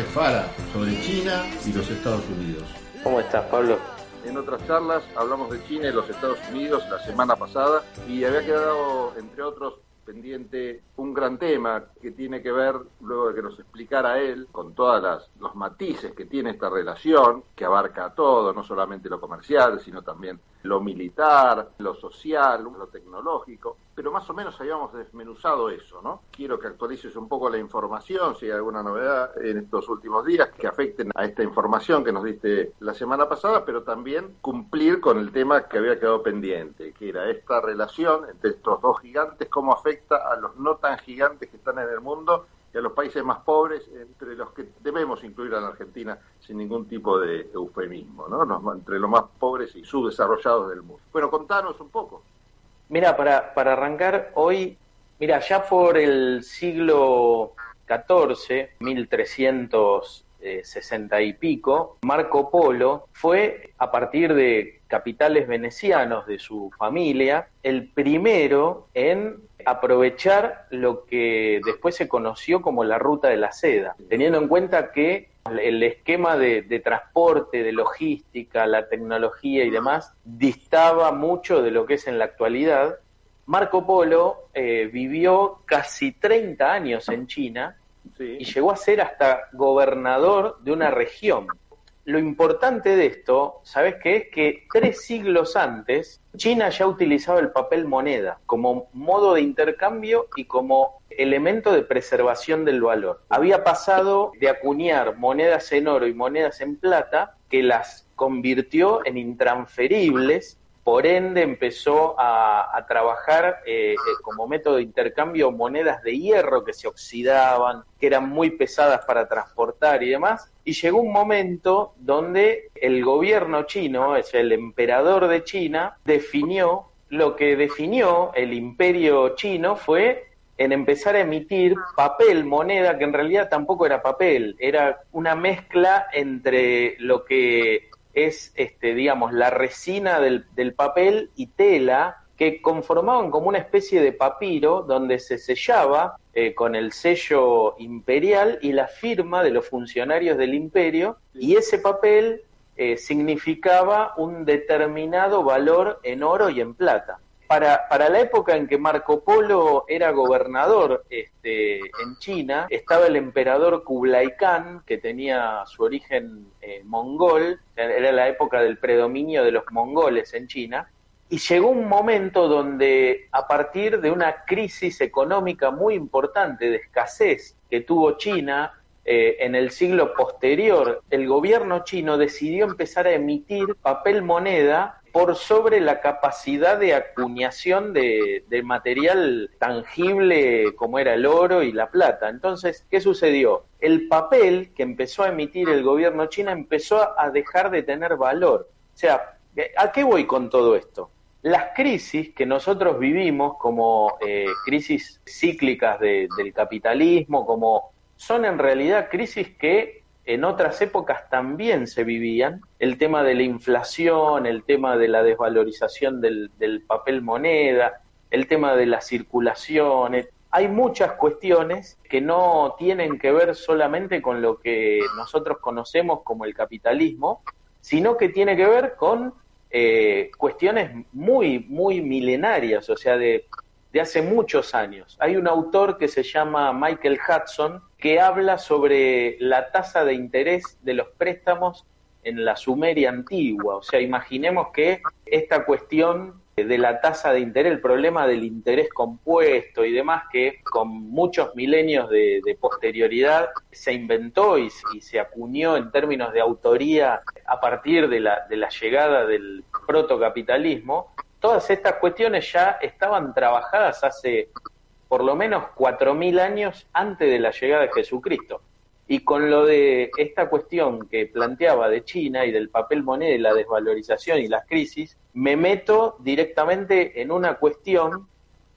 Charles Fara sobre China y los Estados Unidos. ¿Cómo estás, Pablo? En otras charlas hablamos de China y los Estados Unidos la semana pasada y había quedado, entre otros, pendiente un gran tema que tiene que ver, luego de que nos explicara él, con todos los matices que tiene esta relación, que abarca todo, no solamente lo comercial, sino también lo militar, lo social, lo tecnológico, pero más o menos habíamos desmenuzado eso, ¿no? Quiero que actualices un poco la información, si hay alguna novedad en estos últimos días que afecten a esta información que nos diste la semana pasada, pero también cumplir con el tema que había quedado pendiente, que era esta relación entre estos dos gigantes, cómo afecta a los no tan gigantes que están en el mundo y a los países más pobres, entre los que debemos incluir a la Argentina sin ningún tipo de eufemismo, ¿no? entre los más pobres y subdesarrollados del mundo. Bueno, contanos un poco. Mira, para, para arrancar hoy, mira, ya por el siglo XIV, 1360 y pico, Marco Polo fue, a partir de capitales venecianos de su familia, el primero en aprovechar lo que después se conoció como la ruta de la seda, teniendo en cuenta que el esquema de, transporte, de logística, la tecnología y demás distaba mucho de lo que es en la actualidad. Marco Polo eh, vivió casi 30 años en China y llegó a ser hasta gobernador de una región lo importante de esto, ¿sabes qué? Es que tres siglos antes, China ya utilizaba el papel moneda como modo de intercambio y como elemento de preservación del valor. Había pasado de acuñar monedas en oro y monedas en plata, que las convirtió en intransferibles por ende empezó a, trabajar eh, eh, como método de intercambio monedas de hierro que se oxidaban, que eran muy pesadas para transportar y demás. Y llegó un momento donde el gobierno chino, es el emperador de China, definió lo que definió el imperio chino fue en empezar a emitir papel, moneda, que en realidad tampoco era papel, era una mezcla entre lo que es, este, digamos, la resina del, papel y tela que conformaban como una especie de papiro donde se sellaba eh, con el sello imperial y la firma de los funcionarios del imperio y ese papel eh, significaba un determinado valor en oro y en plata para, para la época en que Marco Polo era gobernador este, en China, estaba el emperador Kublai Khan, que tenía su origen mongol, era la época del predominio de los mongoles en China, y llegó un momento donde a partir de una crisis económica muy importante de escasez que tuvo China, eh, en el siglo posterior, el gobierno chino decidió empezar a emitir papel moneda por sobre la capacidad de acuñación de, material tangible como era el oro y la plata. Entonces, ¿qué sucedió? El papel que empezó a emitir el gobierno chino empezó a dejar de tener valor. O sea, ¿a qué voy con todo esto? Las crisis que nosotros vivimos como eh, crisis cíclicas del capitalismo, como son en realidad crisis que en otras épocas también se vivían, el tema de la inflación, el tema de la desvalorización del, papel moneda, el tema de la circulación, hay muchas cuestiones que no tienen que ver solamente con lo que nosotros conocemos como el capitalismo, sino que tiene que ver con eh, cuestiones muy, muy milenarias, o sea, de de hace muchos años. Hay un autor que se llama Michael Hudson que habla sobre la tasa de interés de los préstamos en la Sumeria antigua. O sea, imaginemos que esta cuestión de la tasa de interés, el problema del interés compuesto y demás, que con muchos milenios de, posterioridad se inventó y, se acuñó en términos de autoría a partir de la, de la llegada del protocapitalismo, todas estas cuestiones ya estaban trabajadas hace por lo menos 4.000 años antes de la llegada de Jesucristo. Y con lo de esta cuestión que planteaba de China y del papel moneda y la desvalorización y las crisis, me meto directamente en una cuestión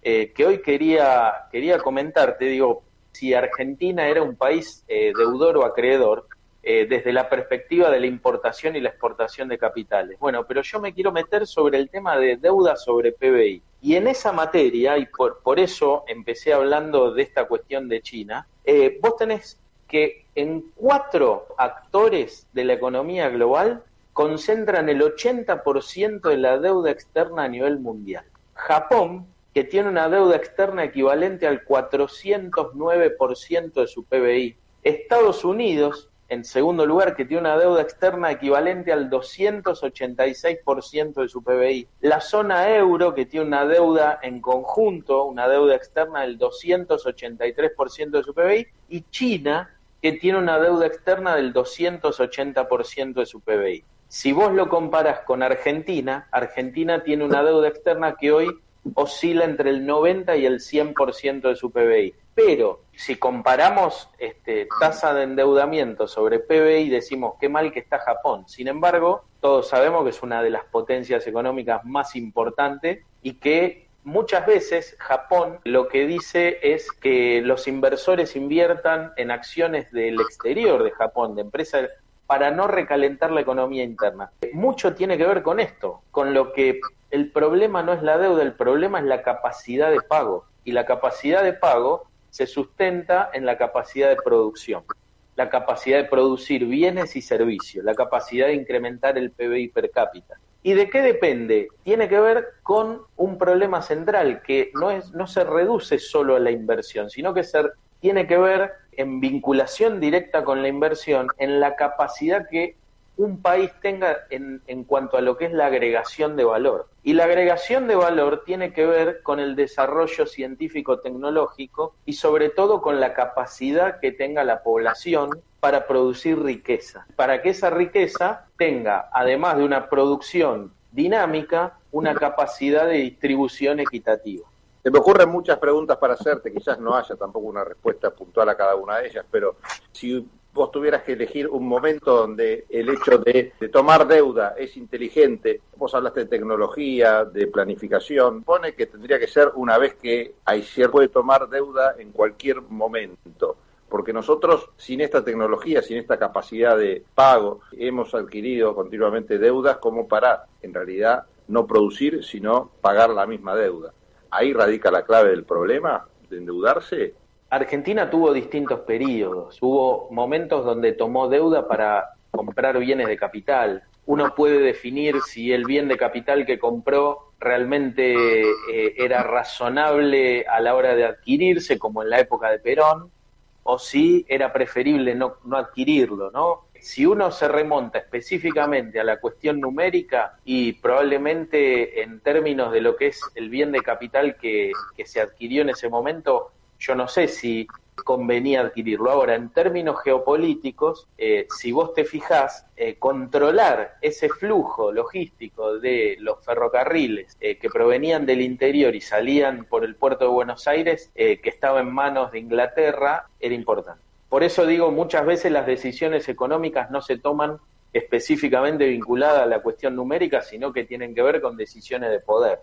eh, que hoy quería, quería comentarte. Digo, si Argentina era un país eh, deudor o acreedor, eh, desde la perspectiva de la importación y la exportación de capitales. Bueno, pero yo me quiero meter sobre el tema de deuda sobre PBI. Y en esa materia, y por, por eso empecé hablando de esta cuestión de China, eh, vos tenés que en cuatro actores de la economía global concentran el 80% de la deuda externa a nivel mundial. Japón, que tiene una deuda externa equivalente al 409% de su PBI. Estados Unidos, en segundo lugar, que tiene una deuda externa equivalente al 286% de su PBI. La zona euro, que tiene una deuda en conjunto, una deuda externa del 283% de su PBI. Y China, que tiene una deuda externa del 280% de su PBI. Si vos lo comparas con Argentina, Argentina tiene una deuda externa que hoy oscila entre el 90 y el 100% de su PBI. Pero si comparamos este, tasa de endeudamiento sobre PBI, decimos qué mal que está Japón. Sin embargo, todos sabemos que es una de las potencias económicas más importantes y que muchas veces Japón lo que dice es que los inversores inviertan en acciones del exterior de Japón, de empresas para no recalentar la economía interna. Mucho tiene que ver con esto, con lo que el problema no es la deuda, el problema es la capacidad de pago. Y la capacidad de pago se sustenta en la capacidad de producción, la capacidad de producir bienes y servicios, la capacidad de incrementar el PBI per cápita. ¿Y de qué depende? Tiene que ver con un problema central que no, es, no se reduce solo a la inversión, sino que se, tiene que ver en vinculación directa con la inversión, en la capacidad que un país tenga en, en, cuanto a lo que es la agregación de valor. Y la agregación de valor tiene que ver con el desarrollo científico-tecnológico y sobre todo con la capacidad que tenga la población para producir riqueza, para que esa riqueza tenga, además de una producción dinámica, una capacidad de distribución equitativa. Se me ocurren muchas preguntas para hacerte, quizás no haya tampoco una respuesta puntual a cada una de ellas, pero si vos tuvieras que elegir un momento donde el hecho de, tomar deuda es inteligente, vos hablaste de tecnología, de planificación, pone que tendría que ser una vez que hay cierto puede tomar deuda en cualquier momento. Porque nosotros, sin esta tecnología, sin esta capacidad de pago, hemos adquirido continuamente deudas como para, en realidad, no producir, sino pagar la misma deuda. Ahí radica la clave del problema de endeudarse Argentina tuvo distintos periodos. Hubo momentos donde tomó deuda para comprar bienes de capital. Uno puede definir si el bien de capital que compró realmente eh, era razonable a la hora de adquirirse, como en la época de Perón, o si era preferible no, adquirirlo, ¿no? Si uno se remonta específicamente a la cuestión numérica y probablemente en términos de lo que es el bien de capital que se adquirió en ese momento, yo no sé si convenía adquirirlo. Ahora, en términos geopolíticos, eh, si vos te fijás, eh, controlar ese flujo logístico de los ferrocarriles eh, que provenían del interior y salían por el puerto de Buenos Aires, que estaba en manos de Inglaterra, era importante. Por eso digo, muchas veces las decisiones económicas no se toman específicamente vinculadas a la cuestión numérica, sino que tienen que ver con decisiones de poder.